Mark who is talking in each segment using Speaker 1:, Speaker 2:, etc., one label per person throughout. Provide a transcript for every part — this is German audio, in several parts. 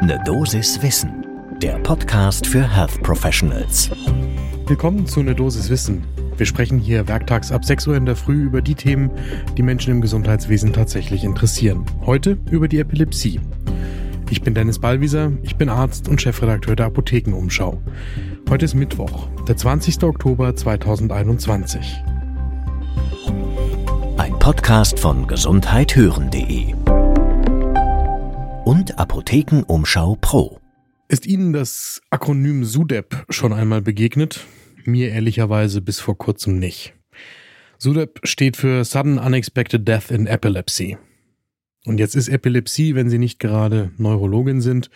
Speaker 1: Ne Dosis Wissen, der Podcast für Health Professionals.
Speaker 2: Willkommen zu Ne Dosis Wissen. Wir sprechen hier werktags ab 6 Uhr in der Früh über die Themen, die Menschen im Gesundheitswesen tatsächlich interessieren. Heute über die Epilepsie. Ich bin Dennis Ballwieser, ich bin Arzt und Chefredakteur der Apothekenumschau. Heute ist Mittwoch, der 20. Oktober 2021.
Speaker 1: Ein Podcast von gesundheithören.de und Apothekenumschau Pro.
Speaker 2: Ist Ihnen das Akronym SUDEP schon einmal begegnet? Mir ehrlicherweise bis vor kurzem nicht. SUDEP steht für Sudden Unexpected Death in Epilepsy. Und jetzt ist Epilepsie, wenn Sie nicht gerade Neurologin sind,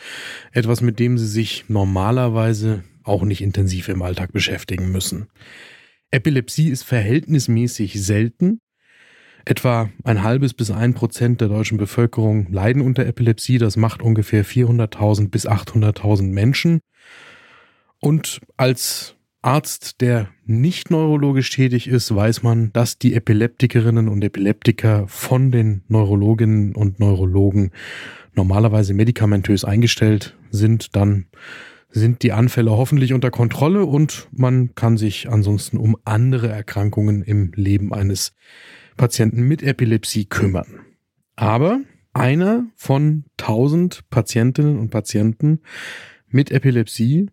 Speaker 2: etwas, mit dem Sie sich normalerweise auch nicht intensiv im Alltag beschäftigen müssen. Epilepsie ist verhältnismäßig selten, Etwa ein halbes bis ein Prozent der deutschen Bevölkerung leiden unter Epilepsie. Das macht ungefähr 400.000 bis 800.000 Menschen. Und als Arzt, der nicht neurologisch tätig ist, weiß man, dass die Epileptikerinnen und Epileptiker von den Neurologinnen und Neurologen normalerweise medikamentös eingestellt sind. Dann sind die Anfälle hoffentlich unter Kontrolle und man kann sich ansonsten um andere Erkrankungen im Leben eines Patienten mit Epilepsie kümmern. Aber einer von tausend Patientinnen und Patienten mit Epilepsie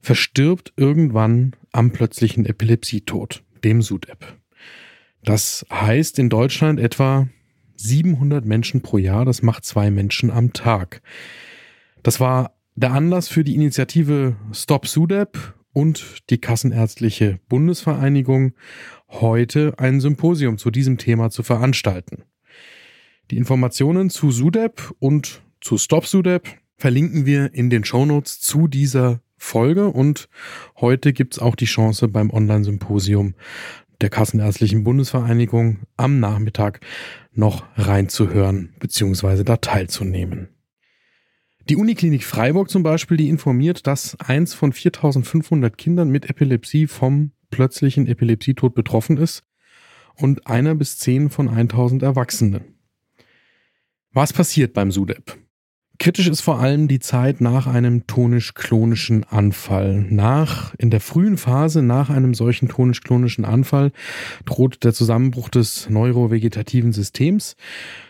Speaker 2: verstirbt irgendwann am plötzlichen Epilepsietod, dem SUDEP. Das heißt in Deutschland etwa 700 Menschen pro Jahr, das macht zwei Menschen am Tag. Das war der Anlass für die Initiative Stop SUDEP und die Kassenärztliche Bundesvereinigung heute ein Symposium zu diesem Thema zu veranstalten. Die Informationen zu SUDEP und zu Stop SUDEP verlinken wir in den Shownotes zu dieser Folge und heute gibt's auch die Chance beim Online-Symposium der Kassenärztlichen Bundesvereinigung am Nachmittag noch reinzuhören bzw. da teilzunehmen. Die Uniklinik Freiburg zum Beispiel, die informiert, dass eins von 4500 Kindern mit Epilepsie vom plötzlichen Epilepsietod betroffen ist und einer bis zehn von 1000 Erwachsenen. Was passiert beim SUDEP? Kritisch ist vor allem die Zeit nach einem tonisch-klonischen Anfall. Nach, in der frühen Phase nach einem solchen tonisch-klonischen Anfall droht der Zusammenbruch des neurovegetativen Systems.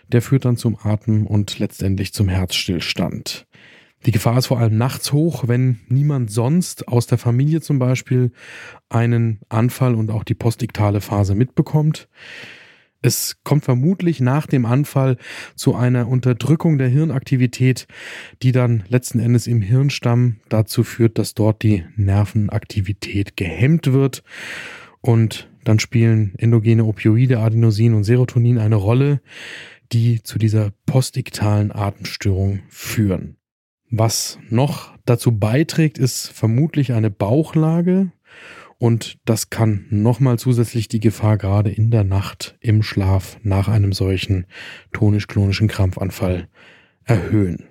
Speaker 2: Der führt dann zum Atem und letztendlich zum Herzstillstand. Die Gefahr ist vor allem nachts hoch, wenn niemand sonst aus der Familie zum Beispiel einen Anfall und auch die postiktale Phase mitbekommt. Es kommt vermutlich nach dem Anfall zu einer Unterdrückung der Hirnaktivität, die dann letzten Endes im Hirnstamm dazu führt, dass dort die Nervenaktivität gehemmt wird. Und dann spielen endogene Opioide, Adenosin und Serotonin eine Rolle, die zu dieser postiktalen Atemstörung führen. Was noch dazu beiträgt, ist vermutlich eine Bauchlage und das kann nochmal zusätzlich die Gefahr gerade in der Nacht im Schlaf nach einem solchen tonisch-klonischen Krampfanfall erhöhen.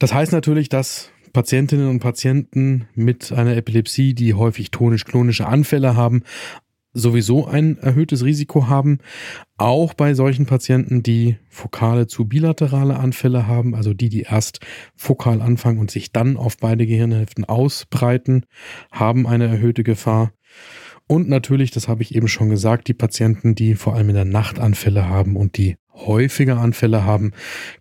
Speaker 2: Das heißt natürlich, dass Patientinnen und Patienten mit einer Epilepsie, die häufig tonisch-klonische Anfälle haben, sowieso ein erhöhtes Risiko haben. Auch bei solchen Patienten, die fokale zu bilaterale Anfälle haben, also die, die erst fokal anfangen und sich dann auf beide Gehirnhälften ausbreiten, haben eine erhöhte Gefahr. Und natürlich, das habe ich eben schon gesagt, die Patienten, die vor allem in der Nacht Anfälle haben und die häufiger Anfälle haben.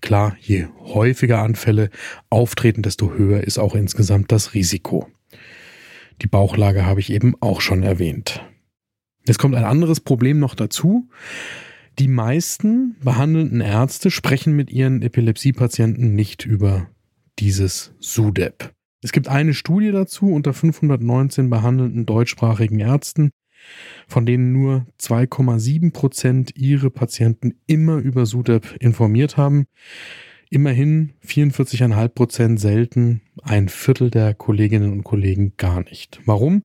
Speaker 2: Klar, je häufiger Anfälle auftreten, desto höher ist auch insgesamt das Risiko. Die Bauchlage habe ich eben auch schon erwähnt. Jetzt kommt ein anderes Problem noch dazu. Die meisten behandelnden Ärzte sprechen mit ihren Epilepsiepatienten nicht über dieses SUDEP. Es gibt eine Studie dazu unter 519 behandelnden deutschsprachigen Ärzten, von denen nur 2,7 Prozent ihre Patienten immer über SUDEP informiert haben. Immerhin 44,5 Prozent selten, ein Viertel der Kolleginnen und Kollegen gar nicht. Warum?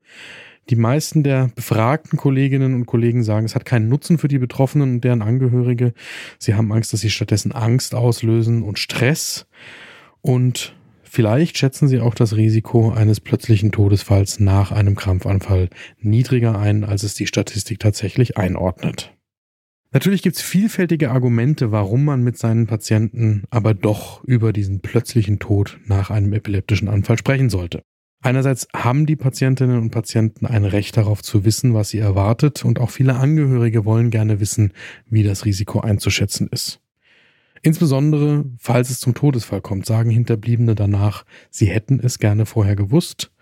Speaker 2: Die meisten der befragten Kolleginnen und Kollegen sagen, es hat keinen Nutzen für die Betroffenen und deren Angehörige. Sie haben Angst, dass sie stattdessen Angst auslösen und Stress. Und vielleicht schätzen sie auch das Risiko eines plötzlichen Todesfalls nach einem Krampfanfall niedriger ein, als es die Statistik tatsächlich einordnet. Natürlich gibt es vielfältige Argumente, warum man mit seinen Patienten aber doch über diesen plötzlichen Tod nach einem epileptischen Anfall sprechen sollte. Einerseits haben die Patientinnen und Patienten ein Recht darauf zu wissen, was sie erwartet, und auch viele Angehörige wollen gerne wissen, wie das Risiko einzuschätzen ist. Insbesondere, falls es zum Todesfall kommt, sagen Hinterbliebene danach, sie hätten es gerne vorher gewusst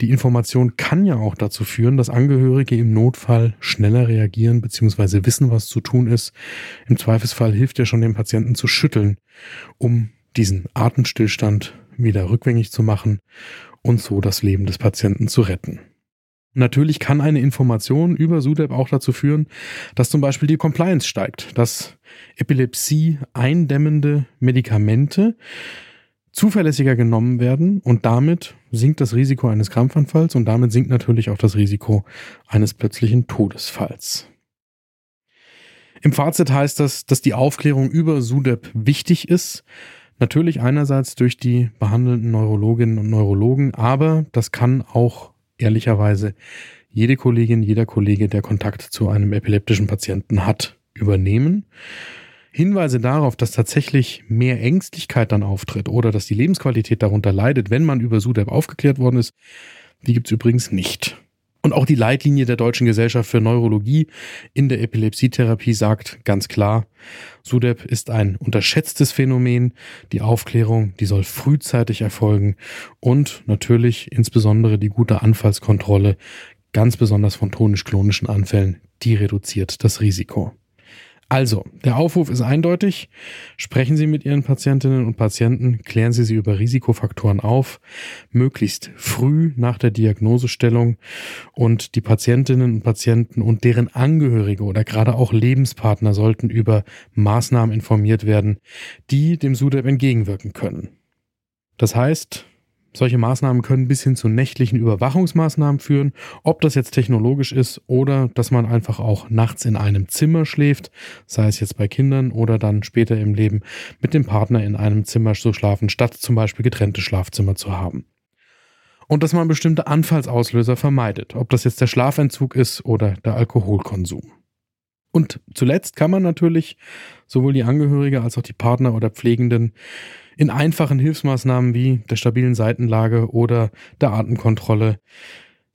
Speaker 2: die Information kann ja auch dazu führen, dass Angehörige im Notfall schneller reagieren bzw. wissen, was zu tun ist. Im Zweifelsfall hilft ja schon den Patienten zu schütteln, um diesen Atemstillstand wieder rückgängig zu machen und so das Leben des Patienten zu retten. Natürlich kann eine Information über SUDEP auch dazu führen, dass zum Beispiel die Compliance steigt, dass Epilepsie eindämmende Medikamente zuverlässiger genommen werden und damit sinkt das Risiko eines Krampfanfalls und damit sinkt natürlich auch das Risiko eines plötzlichen Todesfalls. Im Fazit heißt das, dass die Aufklärung über SUDEP wichtig ist. Natürlich einerseits durch die behandelnden Neurologinnen und Neurologen, aber das kann auch ehrlicherweise jede Kollegin, jeder Kollege, der Kontakt zu einem epileptischen Patienten hat, übernehmen. Hinweise darauf, dass tatsächlich mehr Ängstlichkeit dann auftritt oder dass die Lebensqualität darunter leidet, wenn man über SUDEP aufgeklärt worden ist, die gibt es übrigens nicht. Und auch die Leitlinie der Deutschen Gesellschaft für Neurologie in der Epilepsietherapie sagt ganz klar, SUDEP ist ein unterschätztes Phänomen. Die Aufklärung, die soll frühzeitig erfolgen und natürlich insbesondere die gute Anfallskontrolle, ganz besonders von tonisch-klonischen Anfällen, die reduziert das Risiko. Also, der Aufruf ist eindeutig. Sprechen Sie mit Ihren Patientinnen und Patienten, klären Sie sie über Risikofaktoren auf, möglichst früh nach der Diagnosestellung und die Patientinnen und Patienten und deren Angehörige oder gerade auch Lebenspartner sollten über Maßnahmen informiert werden, die dem SUDEP entgegenwirken können. Das heißt, solche Maßnahmen können bis hin zu nächtlichen Überwachungsmaßnahmen führen, ob das jetzt technologisch ist oder dass man einfach auch nachts in einem Zimmer schläft, sei es jetzt bei Kindern oder dann später im Leben mit dem Partner in einem Zimmer zu schlafen, statt zum Beispiel getrennte Schlafzimmer zu haben. Und dass man bestimmte Anfallsauslöser vermeidet, ob das jetzt der Schlafentzug ist oder der Alkoholkonsum. Und zuletzt kann man natürlich sowohl die Angehörige als auch die Partner oder Pflegenden in einfachen Hilfsmaßnahmen wie der stabilen Seitenlage oder der Atemkontrolle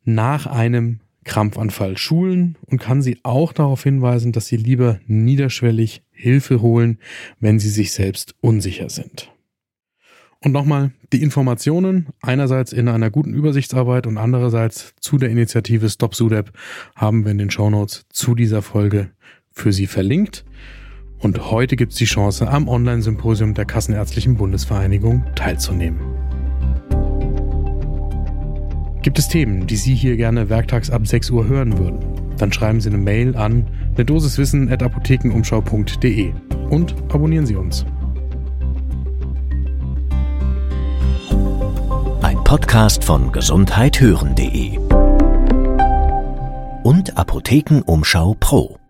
Speaker 2: nach einem Krampfanfall schulen und kann sie auch darauf hinweisen, dass sie lieber niederschwellig Hilfe holen, wenn sie sich selbst unsicher sind. Und nochmal die Informationen, einerseits in einer guten Übersichtsarbeit und andererseits zu der Initiative Stop Sudep haben wir in den Shownotes zu dieser Folge für Sie verlinkt. Und heute gibt es die Chance, am Online-Symposium der Kassenärztlichen Bundesvereinigung teilzunehmen. Gibt es Themen, die Sie hier gerne werktags ab 6 Uhr hören würden? Dann schreiben Sie eine Mail an eine Dosiswissen at apothekenumschau.de und abonnieren Sie uns.
Speaker 1: Ein Podcast von gesundheithören.de und Apothekenumschau Pro.